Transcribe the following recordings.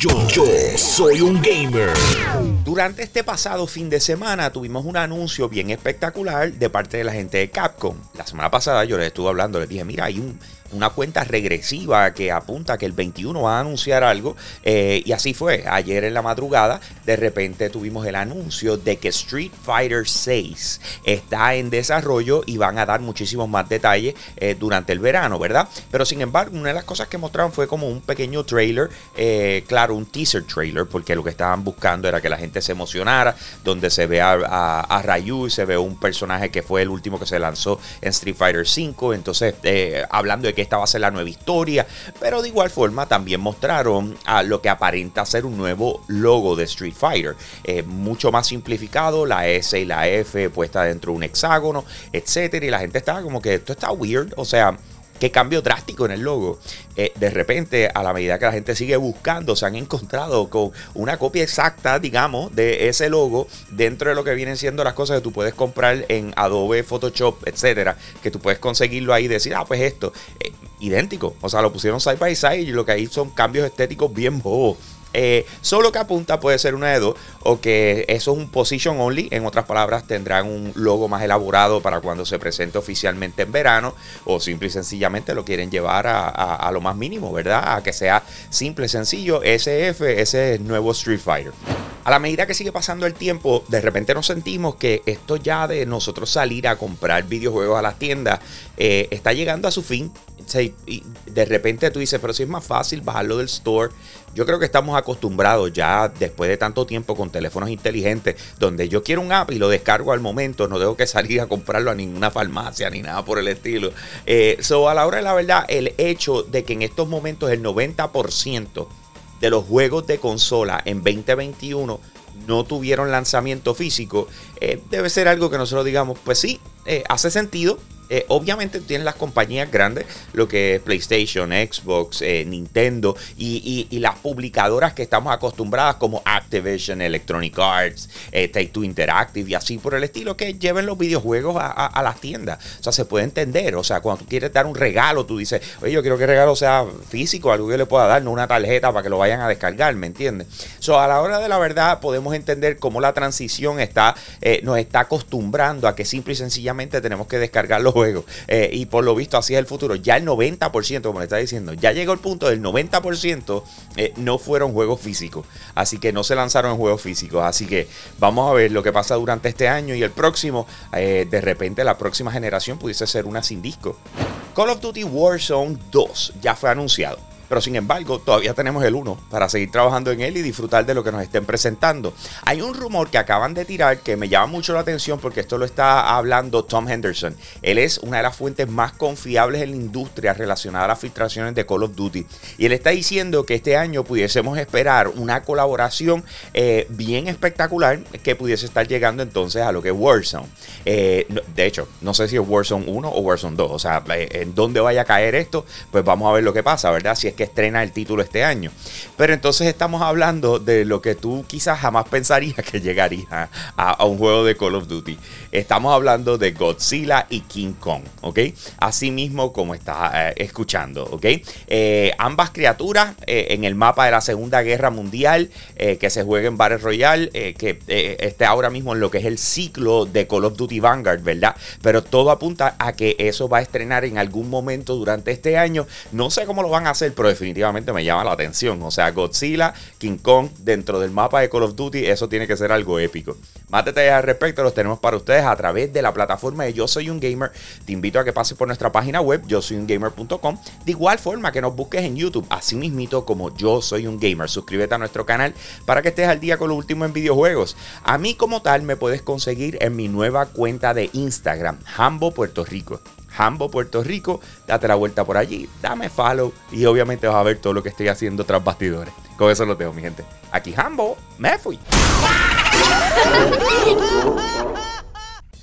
Yo, yo soy un gamer. Durante este pasado fin de semana tuvimos un anuncio bien espectacular de parte de la gente de Capcom. La semana pasada yo les estuve hablando, les dije, mira, hay un, una cuenta regresiva que apunta que el 21 va a anunciar algo. Eh, y así fue. Ayer en la madrugada, de repente tuvimos el anuncio de que Street Fighter 6 está en desarrollo y van a dar muchísimos más detalles eh, durante el verano, ¿verdad? Pero sin embargo, una de las cosas que mostraron fue como un pequeño trailer, eh, claro, un teaser trailer, porque lo que estaban buscando era que la gente se emocionara, donde se ve a, a, Ryu y se ve un personaje que fue el último que se lanzó en Street Fighter 5. Entonces, hablando de que esta va a ser la nueva historia, pero de igual forma también mostraron a lo que aparenta ser un nuevo logo de Street Fighter, eh, mucho más simplificado, la S y la F puesta dentro de un hexágono, etcétera, y la gente estaba como que esto está weird, o sea, qué cambio drástico en el logo. Eh, de repente, a la medida que la gente sigue buscando, se han encontrado con una copia exacta, digamos, de ese logo dentro de lo que vienen siendo las cosas que tú puedes comprar en Adobe, Photoshop, etcétera, que tú puedes conseguirlo ahí y decir, ah, pues esto, eh, idéntico. O sea, lo pusieron side by side y lo que hay son cambios estéticos bien bobos. Eh, solo que apunta puede ser una de dos, o que eso es un position only, en otras palabras tendrán un logo más elaborado para cuando se presente oficialmente en verano, o simple y sencillamente lo quieren llevar a, lo más mínimo, ¿verdad? A que sea simple, y sencillo, SF, ese nuevo Street Fighter. A la medida que sigue pasando el tiempo, de repente nos sentimos que esto ya de nosotros salir a comprar videojuegos a las tiendas eh, está llegando a su fin. Y de repente tú dices, pero si es más fácil bajarlo del store yo creo que estamos acostumbrados ya después de tanto tiempo con teléfonos inteligentes, donde yo quiero un app y lo descargo al momento, no tengo que salir a comprarlo a ninguna farmacia ni nada por el estilo. Eh, a la hora de la verdad, el hecho de que en estos momentos el 90% de los juegos de consola en 2021 no tuvieron lanzamiento físico, eh, debe ser algo que nosotros digamos, pues sí, eh, hace sentido, eh, obviamente tienen las compañías grandes, lo que es PlayStation, Xbox, eh, Nintendo y, las publicadoras que estamos acostumbradas como Activision, Electronic Arts, eh, Take Two Interactive y así por el estilo, que lleven los videojuegos a, las tiendas. O sea, se puede entender. O sea, cuando tú quieres dar un regalo, tú dices, oye, yo quiero que el regalo sea físico, algo que le pueda dar, no una tarjeta para que lo vayan a descargar, ¿me entiendes? So, a la hora de la verdad podemos entender cómo la transición está, nos está acostumbrando a que simple y sencillamente tenemos que descargar los juego. Eh, y por lo visto así es el futuro. Ya el 90%, como le está diciendo, ya llegó el punto del 90% eh, no fueron juegos físicos. Así que no se lanzaron en juegos físicos. Así que vamos a ver lo que pasa durante este año y el próximo. Eh, de repente la próxima generación pudiese ser una sin disco. Call of Duty Warzone 2 ya fue anunciado. Pero sin embargo, todavía tenemos el 1 para seguir trabajando en él y disfrutar de lo que nos estén presentando. Hay un rumor que acaban de tirar que me llama mucho la atención porque esto lo está hablando Tom Henderson. Él es una de las fuentes más confiables en la industria relacionada a las filtraciones de Call of Duty. Y él está diciendo que este año pudiésemos esperar una colaboración eh, bien espectacular que pudiese estar llegando entonces a lo que es Warzone. Eh, de hecho, no sé si es Warzone 1 o Warzone 2. O sea, eh, en dónde vaya a caer esto, pues vamos a ver lo que pasa, ¿verdad? Si es que estrena el título este año. Pero entonces estamos hablando de lo que tú quizás jamás pensarías que llegaría a, un juego de Call of Duty. Estamos hablando de Godzilla y King Kong, ¿ok? Así mismo como estás eh, escuchando, ¿ok? Eh, ambas criaturas eh, en el mapa de la Segunda Guerra Mundial que se juega en Battle Royale, que esté ahora mismo en lo que es el ciclo de Call of Duty Vanguard, ¿verdad? Pero todo apunta a que eso va a estrenar en algún momento durante este año. No sé cómo lo van a hacer, pero definitivamente me llama la atención. O sea, Godzilla, King Kong dentro del mapa de Call of Duty, eso tiene que ser algo épico. Más detalles al respecto los tenemos para ustedes a través de la plataforma de Yo Soy Un Gamer. Te invito a que pases por nuestra página web, yo soy. De igual forma que nos busques en YouTube, así mismito como Yo Soy Un Gamer. Suscríbete a nuestro canal para que estés al día con lo último en videojuegos. A mí como tal me puedes conseguir en mi nueva cuenta de Instagram, Hambo Puerto Rico. Hambo, Puerto Rico. Date la vuelta por allí, dame follow y obviamente vas a ver todo lo que estoy haciendo tras bastidores. Con eso lo dejo, mi gente. Aquí Hambo, me fui.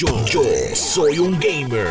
Yo, yo soy un gamer.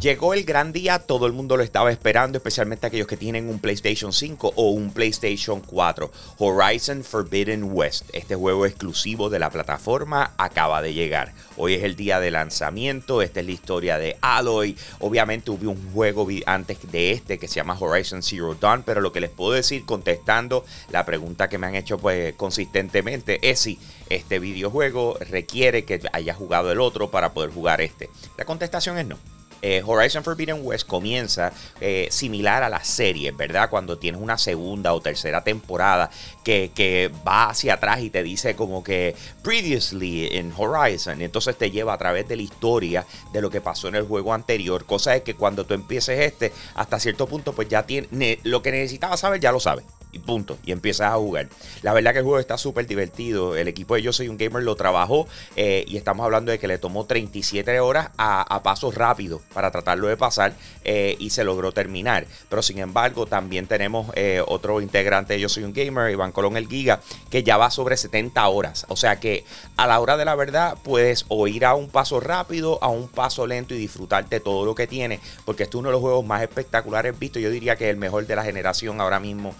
Llegó el gran día, todo el mundo lo estaba esperando, especialmente aquellos que tienen un PlayStation 5 o un PlayStation 4. Horizon Forbidden West, este juego exclusivo de la plataforma, acaba de llegar. Hoy es el día de lanzamiento, esta es la historia de Aloy. Obviamente hubo un juego antes de este que se llama Horizon Zero Dawn, pero lo que les puedo decir contestando la pregunta que me han hecho pues consistentemente es si este videojuego requiere que haya jugado el otro para poder jugar este. La contestación es no. Eh, Horizon Forbidden West comienza eh, similar a la serie, ¿verdad? Cuando tienes una segunda o tercera temporada que, que, va hacia atrás y te dice como que previously in Horizon, entonces te lleva a través de la historia de lo que pasó en el juego anterior. Cosa es que cuando tú empieces este, hasta cierto punto, pues ya tiene lo que necesitabas saber, ya lo sabes y punto. Y empiezas a jugar. La verdad que el juego está súper divertido. El equipo de Yo Soy un Gamer lo trabajó eh, y estamos hablando de que le tomó 37 horas a, a pasos rápidos para tratarlo de pasar eh, y se logró terminar. Pero sin embargo, también tenemos eh, otro integrante de Yo Soy un Gamer, Iván Colón el Giga, que ya va sobre 70 horas. O sea que a la hora de la verdad puedes o a un paso rápido, a un paso lento y disfrutarte todo lo que tiene, porque este es uno de los juegos más espectaculares visto. Yo diría que es el mejor de la generación ahora mismo.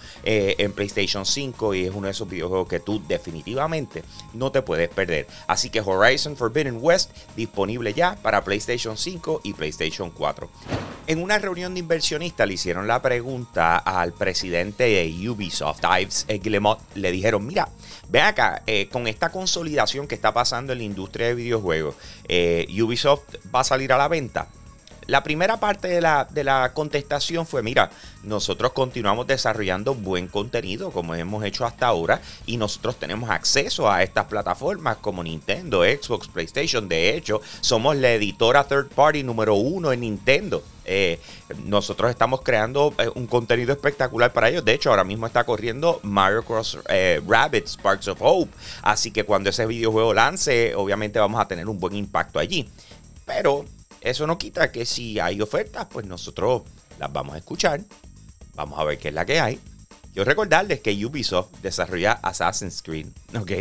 En PlayStation 5 y es uno de esos videojuegos que tú definitivamente no te puedes perder. Así que Horizon Forbidden West disponible ya para PlayStation 5 y PlayStation 4. En una reunión de inversionistas le hicieron la pregunta al presidente de Ubisoft, Ives Guillemot. Le dijeron, mira, ve acá, eh, con esta consolidación que está pasando en la industria de videojuegos, eh, Ubisoft va a salir a la venta. La primera parte de la, de la, contestación fue, mira, nosotros continuamos desarrollando buen contenido como hemos hecho hasta ahora y nosotros tenemos acceso a estas plataformas como Nintendo, Xbox, PlayStation. De hecho, somos la editora third party número uno en Nintendo. Eh, nosotros estamos creando eh, un contenido espectacular para ellos. De hecho, ahora mismo está corriendo Mario Cross eh, Rabbit Sparks of Hope. Así que cuando ese videojuego lance, obviamente vamos a tener un buen impacto allí. Pero eso no quita que si hay ofertas, pues nosotros las vamos a escuchar. Vamos a ver qué es la que hay. Quiero recordarles que Ubisoft desarrolla Assassin's Creed, ¿ok?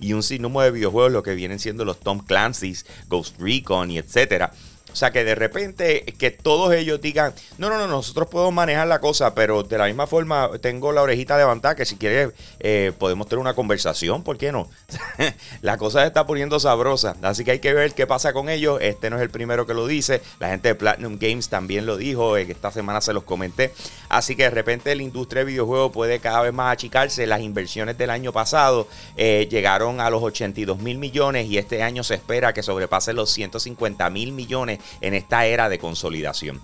Y un sinnúmero de videojuegos, lo que vienen siendo los Tom Clancy's, Ghost Recon y etcétera. O sea, que de repente que todos ellos digan, no, no, no, nosotros podemos manejar la cosa, pero de la misma forma tengo la orejita levantada que si quieres eh, podemos tener una conversación, ¿por qué no? la cosa se está poniendo sabrosa, así que hay que ver qué pasa con ellos. Este no es el primero que lo dice, la gente de Platinum Games también lo dijo, eh, esta semana se los comenté. Así que de repente la industria de videojuegos puede cada vez más achicarse. Las inversiones del año pasado eh, llegaron a los 82 mil millones y este año se espera que sobrepase los 150 mil millones en esta era de consolidación.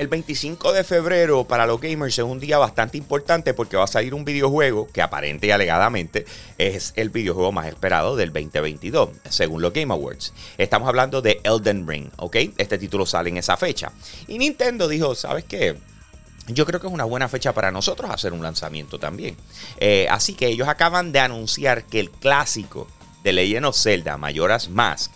El 25 de febrero para los gamers es un día bastante importante porque va a salir un videojuego que aparente y alegadamente es el videojuego más esperado del 2022, según los Game Awards. Estamos hablando de Elden Ring, ¿ok? Este título sale en esa fecha. Y Nintendo dijo, ¿sabes qué? Yo creo que es una buena fecha para nosotros hacer un lanzamiento también. Eh, así que ellos acaban de anunciar que el clásico de Legend of Zelda, Mayoras Mask,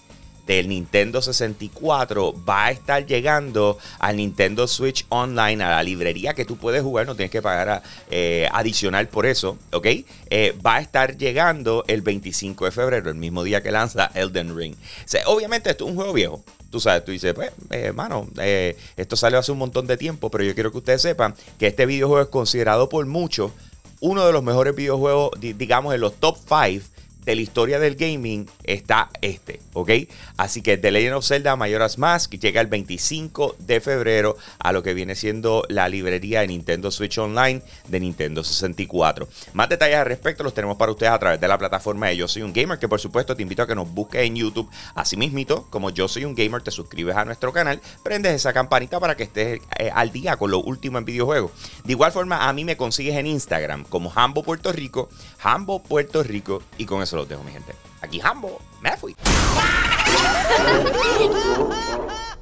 del Nintendo 64 va a estar llegando al Nintendo Switch Online, a la librería que tú puedes jugar, no tienes que pagar eh, adicional por eso, ¿ok? Eh, va a estar llegando el 25 de febrero, el mismo día que lanza Elden Ring. obviamente esto es un juego viejo, tú sabes, tú dices, pues, hermano, eh, esto salió hace un montón de tiempo, pero yo quiero que ustedes sepan que este videojuego es considerado por muchos uno de los mejores videojuegos, digamos, en los top 5 de la historia del gaming está este, ¿ok? Así que The Legend of Zelda Majora's Mask llega el 25 de febrero a lo que viene siendo la librería de Nintendo Switch Online de Nintendo 64. Más detalles al respecto los tenemos para ustedes a través de la plataforma de Yo Soy Un Gamer, que por supuesto te invito a que nos busques en YouTube. Así mismito, como Yo Soy Un Gamer, te suscribes a nuestro canal, prendes esa campanita para que estés eh, al día con lo último en videojuegos. De igual forma, a mí me consigues en Instagram como Hambo Puerto Rico, Hambo Puerto Rico, y con eso los dejo, mi gente. Aquí Hambo, me fui.